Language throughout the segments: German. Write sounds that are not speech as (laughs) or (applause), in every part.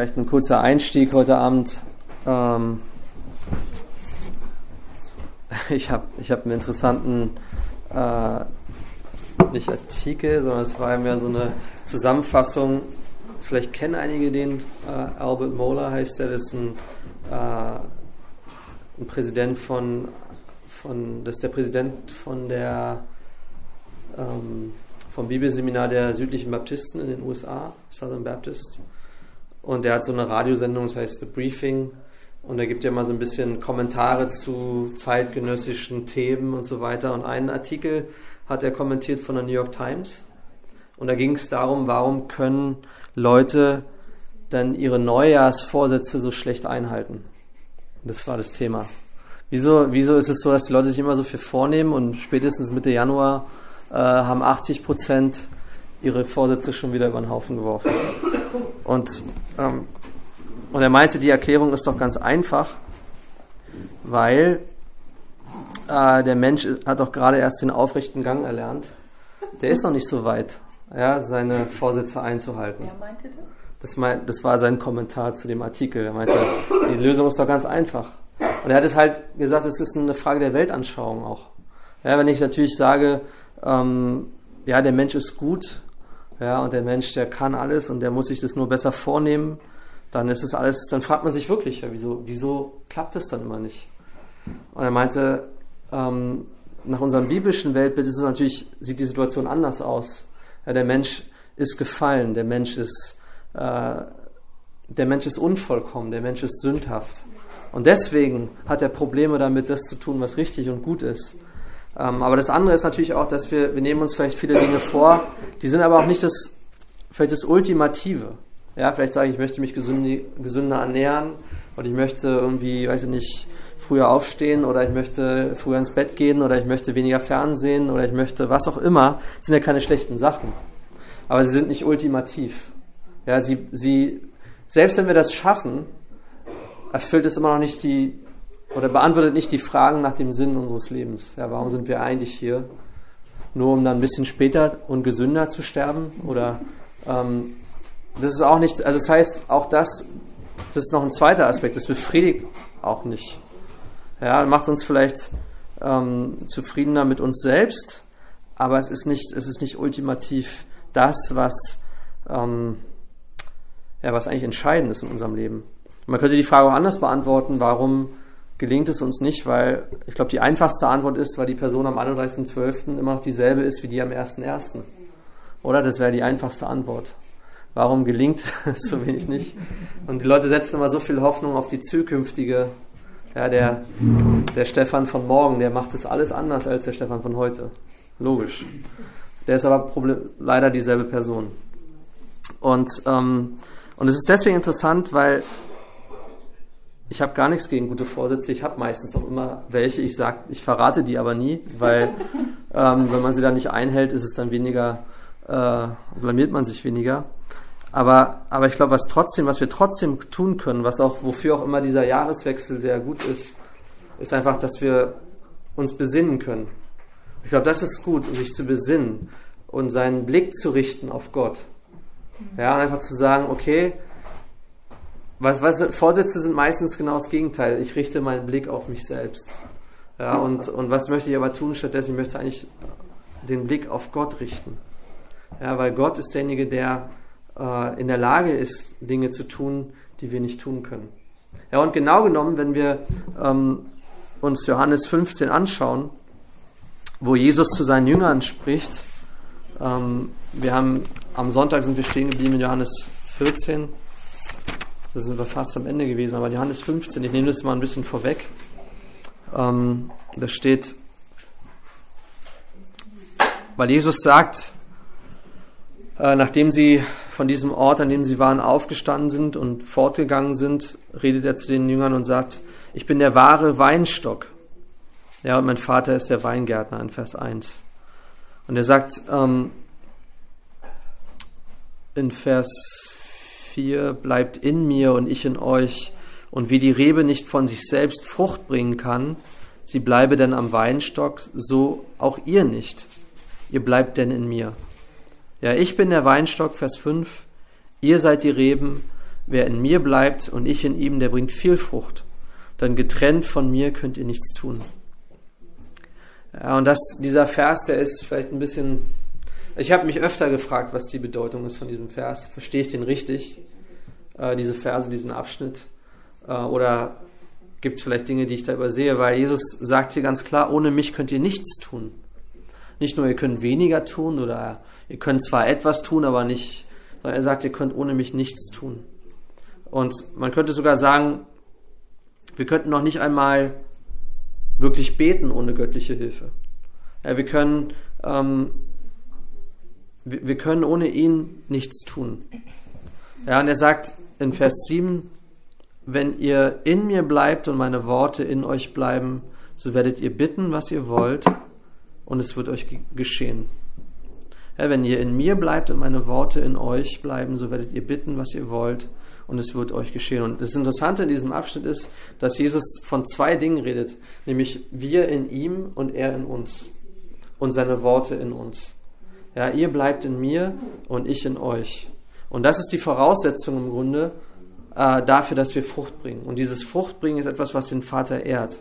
Vielleicht ein kurzer Einstieg heute Abend. Ähm, ich habe ich hab einen interessanten, äh, nicht Artikel, sondern es war mehr so eine Zusammenfassung. Vielleicht kennen einige den, äh, Albert Moeller heißt er, das ist ein, äh, ein Präsident von, von, das ist der Präsident von der, ähm, vom Bibelseminar der südlichen Baptisten in den USA, Southern Baptist. Und der hat so eine Radiosendung, das heißt The Briefing. Und er gibt ja mal so ein bisschen Kommentare zu zeitgenössischen Themen und so weiter. Und einen Artikel hat er kommentiert von der New York Times. Und da ging es darum, warum können Leute dann ihre Neujahrsvorsätze so schlecht einhalten. Das war das Thema. Wieso, wieso ist es so, dass die Leute sich immer so viel vornehmen und spätestens Mitte Januar äh, haben 80 Prozent ihre Vorsätze schon wieder über den Haufen geworfen? Und, und er meinte, die Erklärung ist doch ganz einfach, weil äh, der Mensch hat doch gerade erst den aufrechten Gang erlernt. Der ist noch nicht so weit, ja, seine Vorsätze einzuhalten. Wer meinte das? Das, mein, das war sein Kommentar zu dem Artikel. Er meinte, die Lösung ist doch ganz einfach. Und er hat es halt gesagt, es ist eine Frage der Weltanschauung auch. Ja, wenn ich natürlich sage, ähm, ja, der Mensch ist gut, ja, und der Mensch, der kann alles und der muss sich das nur besser vornehmen, dann ist es alles, dann fragt man sich wirklich, ja, wieso, wieso klappt das dann immer nicht? Und er meinte, ähm, nach unserem biblischen Weltbild ist es natürlich, sieht die Situation anders aus. Ja, der Mensch ist gefallen, der Mensch ist, äh, der Mensch ist unvollkommen, der Mensch ist sündhaft. Und deswegen hat er Probleme damit, das zu tun, was richtig und gut ist. Ähm, aber das andere ist natürlich auch, dass wir, wir nehmen uns vielleicht viele Dinge vor, die sind aber auch nicht das, vielleicht das Ultimative. Ja, vielleicht sage ich, ich möchte mich gesünder, gesünder ernähren und ich möchte irgendwie, weiß ich nicht, früher aufstehen oder ich möchte früher ins Bett gehen oder ich möchte weniger Fernsehen oder ich möchte was auch immer, das sind ja keine schlechten Sachen. Aber sie sind nicht ultimativ. Ja, sie, sie, selbst wenn wir das schaffen, erfüllt es immer noch nicht die, oder beantwortet nicht die Fragen nach dem Sinn unseres Lebens. Ja, warum sind wir eigentlich hier? Nur um dann ein bisschen später und gesünder zu sterben? Oder ähm, das ist auch nicht, also das heißt, auch das, das ist noch ein zweiter Aspekt, das befriedigt auch nicht. Ja, macht uns vielleicht ähm, zufriedener mit uns selbst, aber es ist nicht, es ist nicht ultimativ das, was, ähm, ja, was eigentlich entscheidend ist in unserem Leben. Man könnte die Frage auch anders beantworten, warum gelingt es uns nicht, weil ich glaube, die einfachste Antwort ist, weil die Person am 31.12. immer noch dieselbe ist wie die am 1.1. Oder? Das wäre die einfachste Antwort. Warum gelingt (laughs) es so wenig nicht? Und die Leute setzen immer so viel Hoffnung auf die zukünftige. Ja, der, der Stefan von morgen, der macht das alles anders als der Stefan von heute. Logisch. Der ist aber Problem, leider dieselbe Person. Und, ähm, und es ist deswegen interessant, weil ich habe gar nichts gegen gute Vorsätze. Ich habe meistens auch immer welche. Ich sag, ich verrate die aber nie, weil (laughs) ähm, wenn man sie dann nicht einhält, ist es dann weniger, äh, blamiert man sich weniger. Aber, aber ich glaube, was trotzdem, was wir trotzdem tun können, was auch, wofür auch immer dieser Jahreswechsel sehr gut ist, ist einfach, dass wir uns besinnen können. Ich glaube, das ist gut, sich zu besinnen und seinen Blick zu richten auf Gott. Ja, und einfach zu sagen, okay, was, was, Vorsätze sind meistens genau das Gegenteil. Ich richte meinen Blick auf mich selbst. Ja, und, und was möchte ich aber tun stattdessen? Ich möchte eigentlich den Blick auf Gott richten. Ja, weil Gott ist derjenige, der äh, in der Lage ist, Dinge zu tun, die wir nicht tun können. Ja, und genau genommen, wenn wir ähm, uns Johannes 15 anschauen, wo Jesus zu seinen Jüngern spricht, ähm, wir haben am Sonntag sind wir stehen geblieben in Johannes 14, da sind wir fast am Ende gewesen, aber Johannes 15, ich nehme das mal ein bisschen vorweg. Ähm, da steht, weil Jesus sagt, äh, nachdem sie von diesem Ort, an dem sie waren, aufgestanden sind und fortgegangen sind, redet er zu den Jüngern und sagt, ich bin der wahre Weinstock. Ja, und mein Vater ist der Weingärtner in Vers 1. Und er sagt ähm, in Vers 4, bleibt in mir und ich in euch. Und wie die Rebe nicht von sich selbst Frucht bringen kann, sie bleibe denn am Weinstock, so auch ihr nicht. Ihr bleibt denn in mir. Ja, ich bin der Weinstock, Vers 5. Ihr seid die Reben. wer in mir bleibt und ich in ihm, der bringt viel Frucht. Denn getrennt von mir könnt ihr nichts tun. Ja, und das, dieser Vers, der ist vielleicht ein bisschen. Ich habe mich öfter gefragt, was die Bedeutung ist von diesem Vers. Verstehe ich den richtig? Äh, diese Verse, diesen Abschnitt? Äh, oder gibt es vielleicht Dinge, die ich da übersehe? Weil Jesus sagt hier ganz klar, ohne mich könnt ihr nichts tun. Nicht nur, ihr könnt weniger tun oder ihr könnt zwar etwas tun, aber nicht, sondern er sagt, ihr könnt ohne mich nichts tun. Und man könnte sogar sagen, wir könnten noch nicht einmal wirklich beten ohne göttliche Hilfe. Ja, wir können, ähm, wir, können ohne ihn nichts tun. Ja, und er sagt in Vers 7, wenn ihr in mir bleibt und meine Worte in euch bleiben, so werdet ihr bitten, was ihr wollt, und es wird euch geschehen. Ja, wenn ihr in mir bleibt und meine Worte in euch bleiben, so werdet ihr bitten, was ihr wollt, und es wird euch geschehen. Und das Interessante in diesem Abschnitt ist, dass Jesus von zwei Dingen redet, nämlich wir in ihm und er in uns und seine Worte in uns. Ja, ihr bleibt in mir und ich in euch. Und das ist die Voraussetzung im Grunde äh, dafür, dass wir Frucht bringen. Und dieses Fruchtbringen ist etwas, was den Vater ehrt.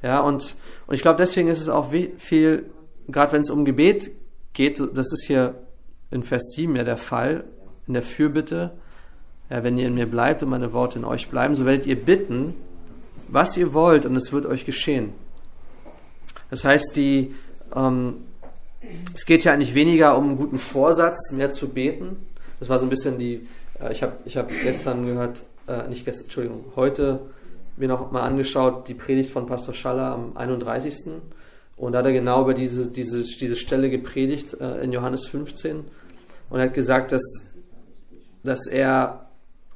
Ja, und, und ich glaube, deswegen ist es auch viel, gerade wenn es um Gebet geht, das ist hier in Vers 7 ja der Fall, in der Fürbitte, ja, wenn ihr in mir bleibt und meine Worte in euch bleiben, so werdet ihr bitten, was ihr wollt, und es wird euch geschehen. Das heißt, die, ähm, es geht ja eigentlich weniger um einen guten Vorsatz, mehr zu beten. Das war so ein bisschen die, äh, ich habe ich hab gestern gehört, äh, nicht gestern, Entschuldigung, heute mir noch mal angeschaut, die Predigt von Pastor Schaller am 31. Und da hat er genau über diese, diese, diese Stelle gepredigt äh, in Johannes 15 und er hat gesagt, dass, dass er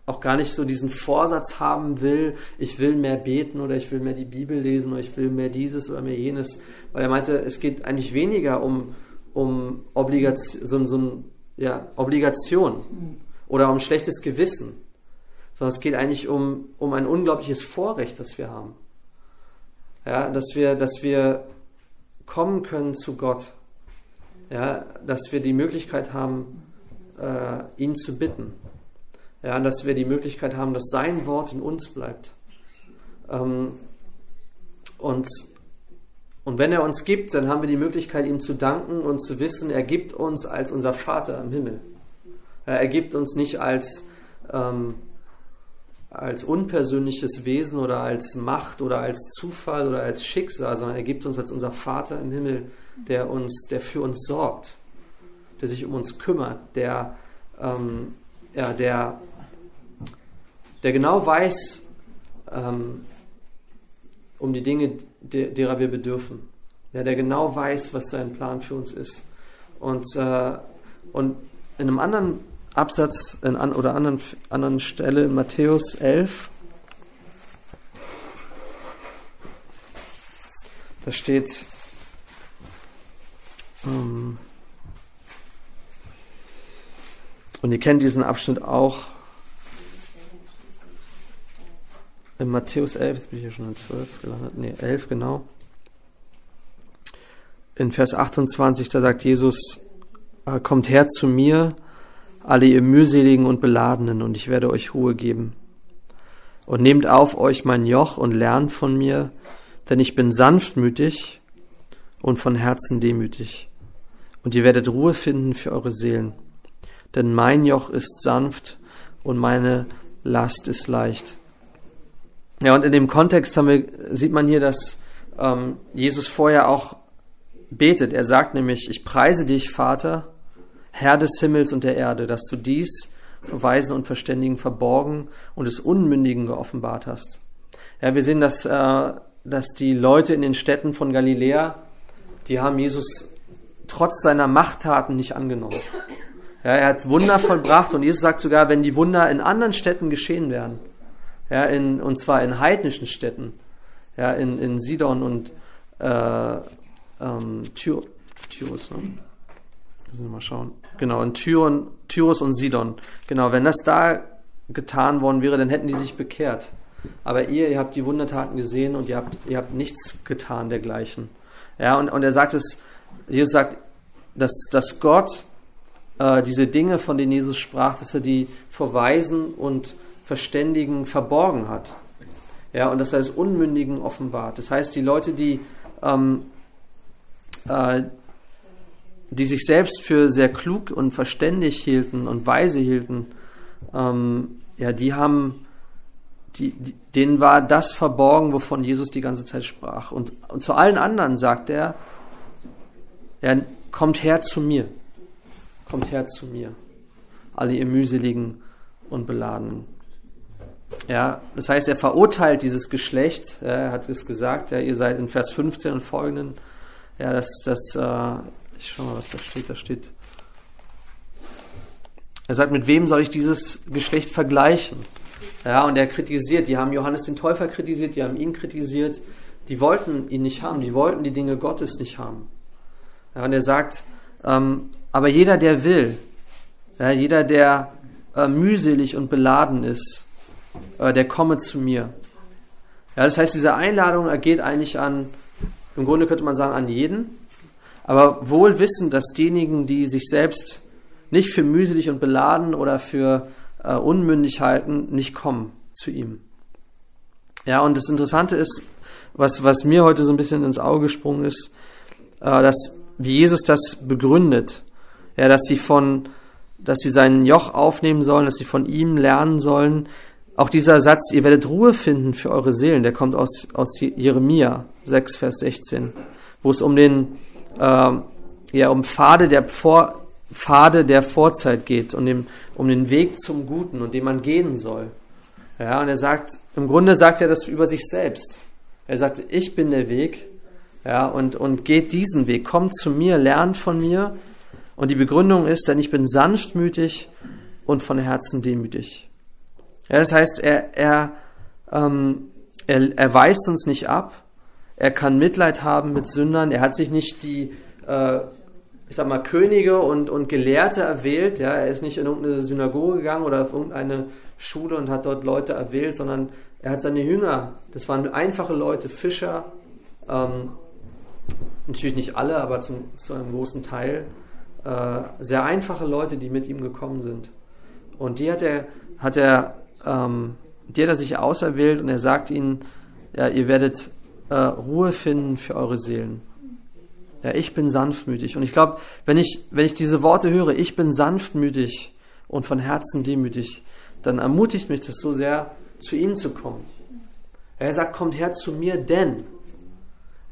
auch gar nicht so diesen Vorsatz haben will, ich will mehr beten oder ich will mehr die Bibel lesen oder ich will mehr dieses oder mehr jenes. Weil er meinte, es geht eigentlich weniger um, um Obligation, so, so ja, Obligation oder um schlechtes Gewissen, sondern es geht eigentlich um, um ein unglaubliches Vorrecht, das wir haben. Ja, dass wir, dass wir kommen können zu Gott. Ja, dass wir die Möglichkeit haben, äh, ihn zu bitten. Ja, dass wir die Möglichkeit haben, dass sein Wort in uns bleibt. Ähm, und, und wenn er uns gibt, dann haben wir die Möglichkeit, ihm zu danken und zu wissen, er gibt uns als unser Vater im Himmel. Er gibt uns nicht als, ähm, als unpersönliches Wesen oder als Macht oder als Zufall oder als Schicksal, sondern er gibt uns als unser Vater im Himmel, der uns, der für uns sorgt, der sich um uns kümmert, der, ähm, ja, der der genau weiß ähm, um die Dinge, der, derer wir bedürfen. Ja, der genau weiß, was sein Plan für uns ist. Und, äh, und in einem anderen Absatz in an, oder anderen, anderen Stelle in Matthäus 11, da steht, ähm, und ihr kennt diesen Abschnitt auch, in Matthäus 11, jetzt bin ich hier schon in 12 gelandet, nee, 11 genau. In Vers 28, da sagt Jesus, äh, kommt her zu mir, alle ihr mühseligen und beladenen, und ich werde euch Ruhe geben. Und nehmt auf euch mein Joch und lernt von mir, denn ich bin sanftmütig und von Herzen demütig. Und ihr werdet Ruhe finden für eure Seelen. Denn mein Joch ist sanft und meine Last ist leicht. Ja, und in dem Kontext wir, sieht man hier, dass ähm, Jesus vorher auch betet. Er sagt nämlich, ich preise dich, Vater, Herr des Himmels und der Erde, dass du dies für Weisen und Verständigen verborgen und des Unmündigen geoffenbart hast. Ja, wir sehen, dass, äh, dass die Leute in den Städten von Galiläa, die haben Jesus trotz seiner Machttaten nicht angenommen. Ja, er hat Wunder vollbracht und Jesus sagt sogar, wenn die Wunder in anderen Städten geschehen wären, ja, in, und zwar in heidnischen Städten, ja, in, in Sidon und äh, ähm, Tyr, Tyrus, ne? Müssen wir mal schauen. Genau, in Tyron, Tyrus und Sidon. Genau, wenn das da getan worden wäre, dann hätten die sich bekehrt. Aber ihr, ihr habt die Wundertaten gesehen und ihr habt, ihr habt nichts getan dergleichen. Ja, und, und er sagt es, Jesus sagt, dass, dass Gott äh, diese Dinge, von denen Jesus sprach, dass er die vor Weisen und Verständigen verborgen hat. Ja, und dass er es Unmündigen offenbart. Das heißt, die Leute, die, ähm, äh, die sich selbst für sehr klug und verständig hielten und weise hielten, ähm, ja, die haben, die, die, denen war das verborgen, wovon Jesus die ganze Zeit sprach. Und, und zu allen anderen sagt er, ja, kommt her zu mir. Kommt her zu mir. Alle ihr mühseligen und beladenen. Ja, das heißt, er verurteilt dieses Geschlecht. Er hat es gesagt, ja, ihr seid in Vers 15 und folgenden. Ja, das, das, äh, ich schau mal, was da steht. Da steht. Er sagt, mit wem soll ich dieses Geschlecht vergleichen? Ja, und er kritisiert, die haben Johannes den Täufer kritisiert, die haben ihn kritisiert, die wollten ihn nicht haben, die wollten die Dinge Gottes nicht haben. Ja, und er sagt, ähm, aber jeder, der will, ja, jeder, der äh, mühselig und beladen ist, äh, der komme zu mir. Ja, das heißt, diese Einladung ergeht eigentlich an, im Grunde könnte man sagen, an jeden, aber wohl wissen, dass diejenigen, die sich selbst nicht für mühselig und beladen oder für äh, unmündig halten, nicht kommen zu ihm. Ja, und das Interessante ist, was, was mir heute so ein bisschen ins Auge gesprungen ist, äh, dass wie Jesus das begründet, ja, dass sie von, dass sie sein Joch aufnehmen sollen, dass sie von ihm lernen sollen, auch dieser Satz, ihr werdet Ruhe finden für eure Seelen, der kommt aus, aus Jeremia 6, Vers 16, wo es um den, äh, ja, um Pfade der, Vor, Pfade der Vorzeit geht und dem, um den Weg zum Guten und den man gehen soll. Ja, und er sagt, im Grunde sagt er das über sich selbst. Er sagt, ich bin der Weg, ja, und, und geht diesen Weg, kommt zu mir, lernt von mir. Und die Begründung ist, denn ich bin sanftmütig und von Herzen demütig. Ja, das heißt, er, er, ähm, er, er weist uns nicht ab. Er kann Mitleid haben mit Sündern. Er hat sich nicht die, äh, ich sag mal, Könige und, und Gelehrte erwählt. Ja, er ist nicht in irgendeine Synagoge gegangen oder auf irgendeine Schule und hat dort Leute erwählt, sondern er hat seine Jünger. Das waren einfache Leute, Fischer. Ähm, natürlich nicht alle, aber zum, zu einem großen Teil. Äh, sehr einfache Leute, die mit ihm gekommen sind. Und die hat er, hat er ähm, die hat er sich auserwählt und er sagt ihnen, ja, ihr werdet äh, Ruhe finden für eure Seelen. Ja, ich bin sanftmütig. Und ich glaube, wenn ich, wenn ich diese Worte höre, ich bin sanftmütig und von Herzen demütig, dann ermutigt mich das so sehr, zu ihm zu kommen. Er sagt, kommt her zu mir, denn.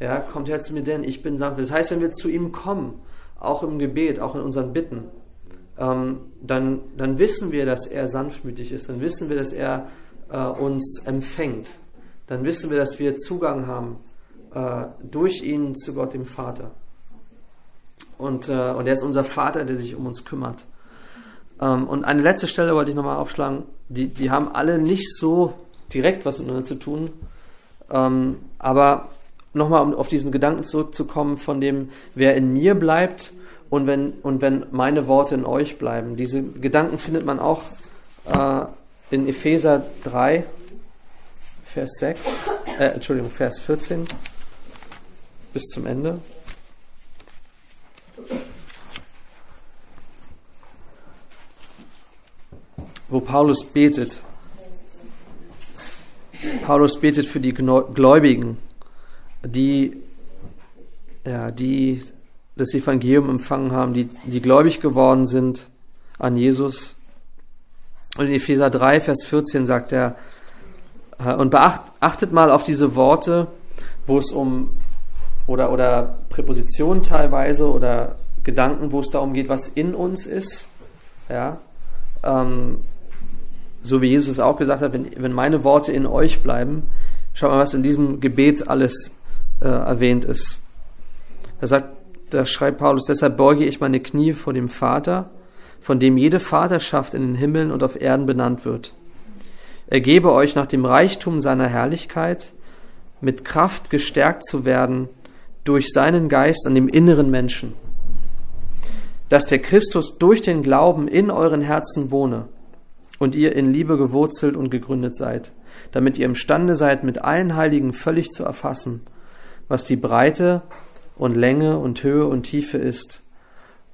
Ja, kommt her zu mir, denn ich bin sanftmütig. Das heißt, wenn wir zu ihm kommen, auch im Gebet, auch in unseren Bitten, ähm, dann, dann wissen wir, dass er sanftmütig ist, dann wissen wir, dass er äh, uns empfängt, dann wissen wir, dass wir Zugang haben äh, durch ihn zu Gott dem Vater. Und, äh, und er ist unser Vater, der sich um uns kümmert. Ähm, und eine letzte Stelle wollte ich nochmal aufschlagen. Die, die haben alle nicht so direkt was miteinander zu tun. Ähm, aber nochmal, um auf diesen Gedanken zurückzukommen, von dem, wer in mir bleibt und wenn, und wenn meine Worte in euch bleiben. Diese Gedanken findet man auch äh, in Epheser 3, Vers 6, äh, Entschuldigung, Vers 14 bis zum Ende. Wo Paulus betet. Paulus betet für die Gläubigen, die, ja, die das Evangelium empfangen haben, die, die gläubig geworden sind an Jesus. Und in Epheser 3, Vers 14 sagt er, und beachtet mal auf diese Worte, wo es um, oder, oder Präpositionen teilweise oder Gedanken, wo es darum geht, was in uns ist. Ja, ähm, so wie Jesus auch gesagt hat, wenn, wenn meine Worte in euch bleiben, schaut mal, was in diesem Gebet alles äh, erwähnt ist. Er sagt, da schreibt Paulus, deshalb beuge ich meine Knie vor dem Vater, von dem jede Vaterschaft in den Himmeln und auf Erden benannt wird. Er gebe euch nach dem Reichtum seiner Herrlichkeit mit Kraft gestärkt zu werden durch seinen Geist an dem inneren Menschen, dass der Christus durch den Glauben in euren Herzen wohne und ihr in Liebe gewurzelt und gegründet seid, damit ihr imstande seid, mit allen Heiligen völlig zu erfassen, was die Breite und Länge und Höhe und Tiefe ist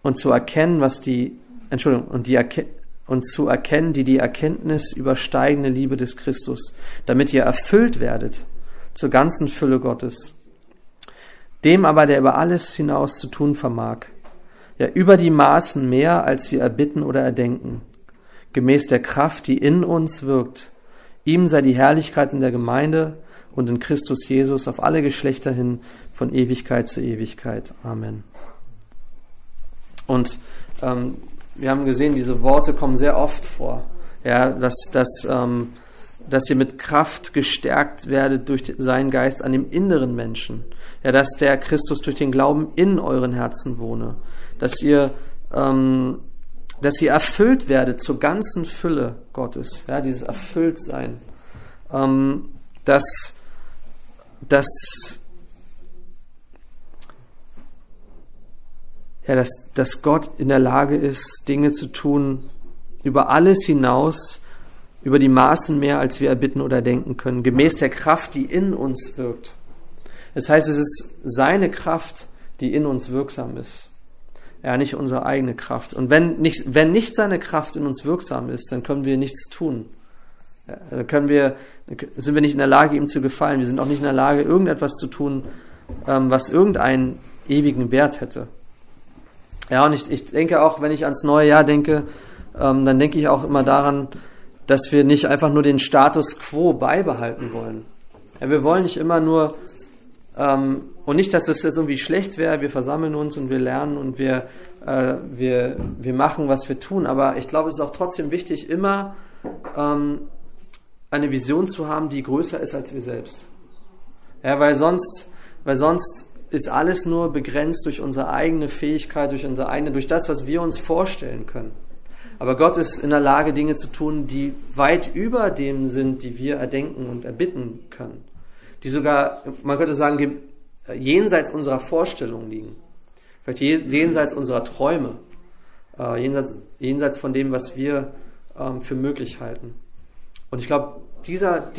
und zu erkennen, was die Entschuldigung, und, die und zu erkennen, die die Erkenntnis übersteigende Liebe des Christus, damit ihr erfüllt werdet zur ganzen Fülle Gottes. Dem aber, der über alles hinaus zu tun vermag, ja über die Maßen mehr, als wir erbitten oder erdenken, gemäß der Kraft, die in uns wirkt. Ihm sei die Herrlichkeit in der Gemeinde und in Christus Jesus auf alle Geschlechter hin von Ewigkeit zu Ewigkeit. Amen. Und ähm, wir haben gesehen, diese Worte kommen sehr oft vor. Ja, dass, dass, ähm, dass ihr mit Kraft gestärkt werdet durch seinen Geist an dem inneren Menschen. Ja, dass der Christus durch den Glauben in euren Herzen wohne. Dass ihr, ähm, dass ihr erfüllt werdet zur ganzen Fülle Gottes. Ja, dieses Erfülltsein. Ähm, dass, dass ja, dass, dass Gott in der Lage ist, Dinge zu tun über alles hinaus, über die Maßen mehr, als wir erbitten oder denken können, gemäß der Kraft, die in uns wirkt. Das heißt, es ist seine Kraft, die in uns wirksam ist. Ja, nicht unsere eigene Kraft. Und wenn nicht, wenn nicht seine Kraft in uns wirksam ist, dann können wir nichts tun. Ja, dann können wir, sind wir nicht in der Lage, ihm zu gefallen. Wir sind auch nicht in der Lage, irgendetwas zu tun, ähm, was irgendeinen ewigen Wert hätte. Ja, und ich, ich denke auch, wenn ich ans neue Jahr denke, ähm, dann denke ich auch immer daran, dass wir nicht einfach nur den Status quo beibehalten wollen. Ja, wir wollen nicht immer nur, ähm, und nicht, dass es jetzt irgendwie schlecht wäre, wir versammeln uns und wir lernen und wir, äh, wir, wir machen, was wir tun, aber ich glaube, es ist auch trotzdem wichtig, immer ähm, eine Vision zu haben, die größer ist als wir selbst. Ja, weil sonst, weil sonst ist alles nur begrenzt durch unsere eigene Fähigkeit, durch unsere eigene, durch das, was wir uns vorstellen können. Aber Gott ist in der Lage, Dinge zu tun, die weit über dem sind, die wir erdenken und erbitten können. Die sogar, man könnte sagen, jenseits unserer Vorstellungen liegen. Vielleicht jenseits unserer Träume. Äh, jenseits, jenseits von dem, was wir ähm, für möglich halten. Und ich glaube, dieser,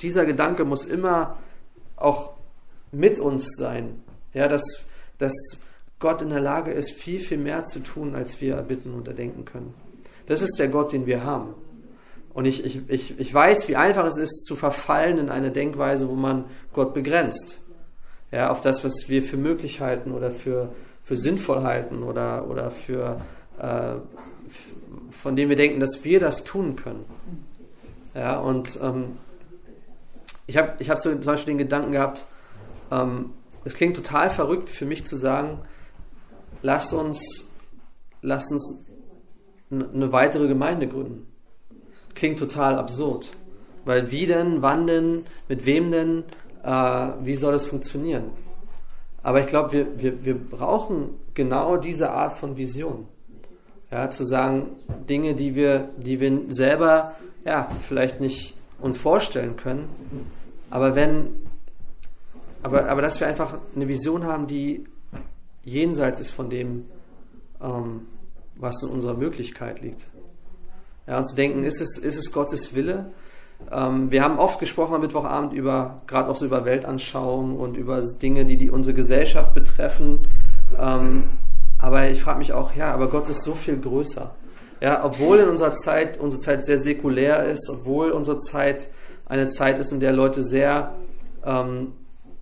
dieser Gedanke muss immer auch mit uns sein. Ja, dass, dass Gott in der Lage ist, viel, viel mehr zu tun, als wir erbitten und erdenken können. Das ist der Gott, den wir haben. Und ich, ich, ich, ich weiß, wie einfach es ist, zu verfallen in eine Denkweise, wo man Gott begrenzt. Ja, auf das, was wir für möglich halten oder für, für sinnvoll halten oder, oder für, äh, von dem wir denken, dass wir das tun können. Ja, und ähm, ich habe ich hab zum Beispiel den Gedanken gehabt, ähm, es klingt total verrückt für mich zu sagen, lasst uns, lasst uns eine weitere Gemeinde gründen. Klingt total absurd. Weil wie denn, wann denn, mit wem denn, äh, wie soll das funktionieren? Aber ich glaube, wir, wir, wir brauchen genau diese Art von Vision. Ja, zu sagen, Dinge, die wir, die wir selber ja, vielleicht nicht uns vorstellen können. Aber wenn, aber, aber dass wir einfach eine Vision haben, die jenseits ist von dem, ähm, was in unserer Möglichkeit liegt. Ja, und zu denken, ist es, ist es Gottes Wille? Ähm, wir haben oft gesprochen am Mittwochabend über, gerade auch so über Weltanschauung und über Dinge, die, die unsere Gesellschaft betreffen. Ähm, aber ich frage mich auch, ja, aber Gott ist so viel größer. Ja, obwohl in unserer Zeit, unsere Zeit sehr säkulär ist, obwohl unsere Zeit eine Zeit ist, in der Leute sehr ähm,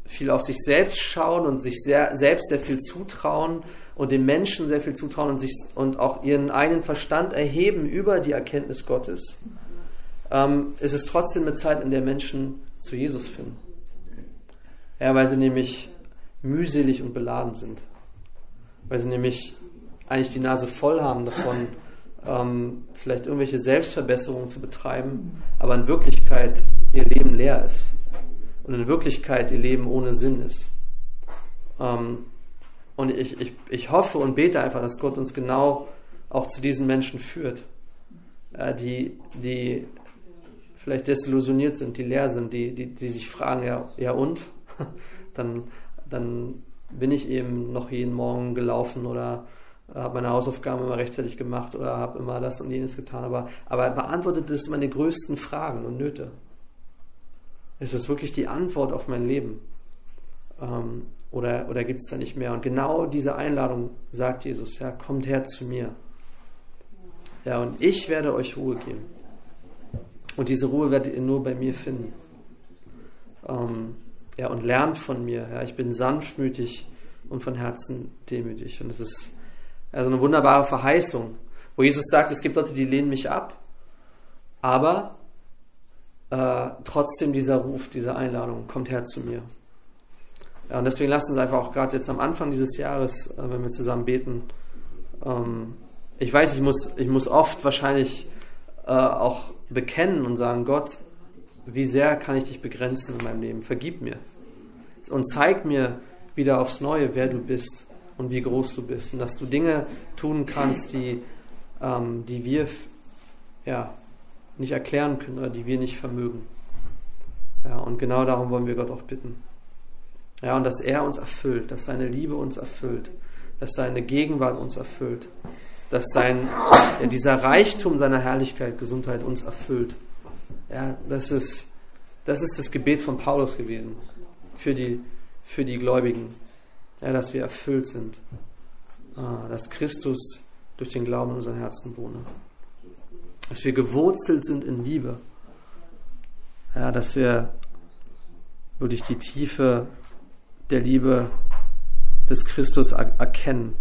viel auf sich selbst schauen und sich sehr, selbst sehr viel zutrauen und den Menschen sehr viel zutrauen und, sich, und auch ihren eigenen Verstand erheben über die Erkenntnis Gottes, ähm, ist es trotzdem eine Zeit, in der Menschen zu Jesus finden. Ja, weil sie nämlich mühselig und beladen sind. Weil sie nämlich eigentlich die Nase voll haben davon, ähm, vielleicht irgendwelche Selbstverbesserungen zu betreiben, aber in Wirklichkeit ihr Leben leer ist und in Wirklichkeit ihr Leben ohne Sinn ist. Ähm, und ich, ich, ich hoffe und bete einfach, dass Gott uns genau auch zu diesen Menschen führt, äh, die, die vielleicht desillusioniert sind, die leer sind, die, die, die sich fragen, ja, ja und? (laughs) dann, dann bin ich eben noch jeden Morgen gelaufen oder habe meine Hausaufgaben immer rechtzeitig gemacht oder habe immer das und jenes getan, aber, aber beantwortet es meine größten Fragen und Nöte. Ist das wirklich die Antwort auf mein Leben? Ähm, oder oder gibt es da nicht mehr? Und genau diese Einladung sagt Jesus, ja, kommt her zu mir. Ja, und ich werde euch Ruhe geben. Und diese Ruhe werdet ihr nur bei mir finden. Ähm, ja, und lernt von mir. Ja, ich bin sanftmütig und von Herzen demütig. Und es ist also eine wunderbare Verheißung, wo Jesus sagt, es gibt Leute, die lehnen mich ab, aber äh, trotzdem dieser Ruf, diese Einladung, kommt her zu mir. Ja, und deswegen lasst uns einfach auch gerade jetzt am Anfang dieses Jahres, äh, wenn wir zusammen beten, ähm, ich weiß, ich muss, ich muss oft wahrscheinlich äh, auch bekennen und sagen, Gott, wie sehr kann ich dich begrenzen in meinem Leben? Vergib mir. Und zeig mir wieder aufs Neue, wer du bist und wie groß du bist. Und dass du Dinge tun kannst, die, ähm, die wir ja, nicht erklären können oder die wir nicht vermögen. Ja, und genau darum wollen wir Gott auch bitten. Ja, und dass er uns erfüllt, dass seine Liebe uns erfüllt, dass seine Gegenwart uns erfüllt, dass sein, ja, dieser Reichtum seiner Herrlichkeit, Gesundheit uns erfüllt. Ja, das ist, das ist das Gebet von Paulus gewesen für die, für die Gläubigen. Ja, dass wir erfüllt sind, ah, dass Christus durch den Glauben in unseren Herzen wohne. Dass wir gewurzelt sind in Liebe. Ja, dass wir wirklich die Tiefe der Liebe des Christus erkennen,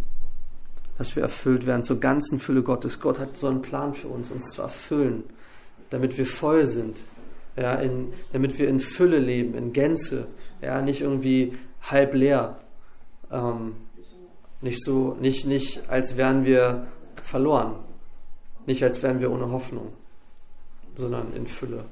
dass wir erfüllt werden zur ganzen Fülle Gottes. Gott hat so einen Plan für uns, uns zu erfüllen, damit wir voll sind, ja, in, damit wir in Fülle leben, in Gänze, ja, nicht irgendwie halb leer, ähm, nicht so, nicht, nicht als wären wir verloren, nicht als wären wir ohne Hoffnung, sondern in Fülle.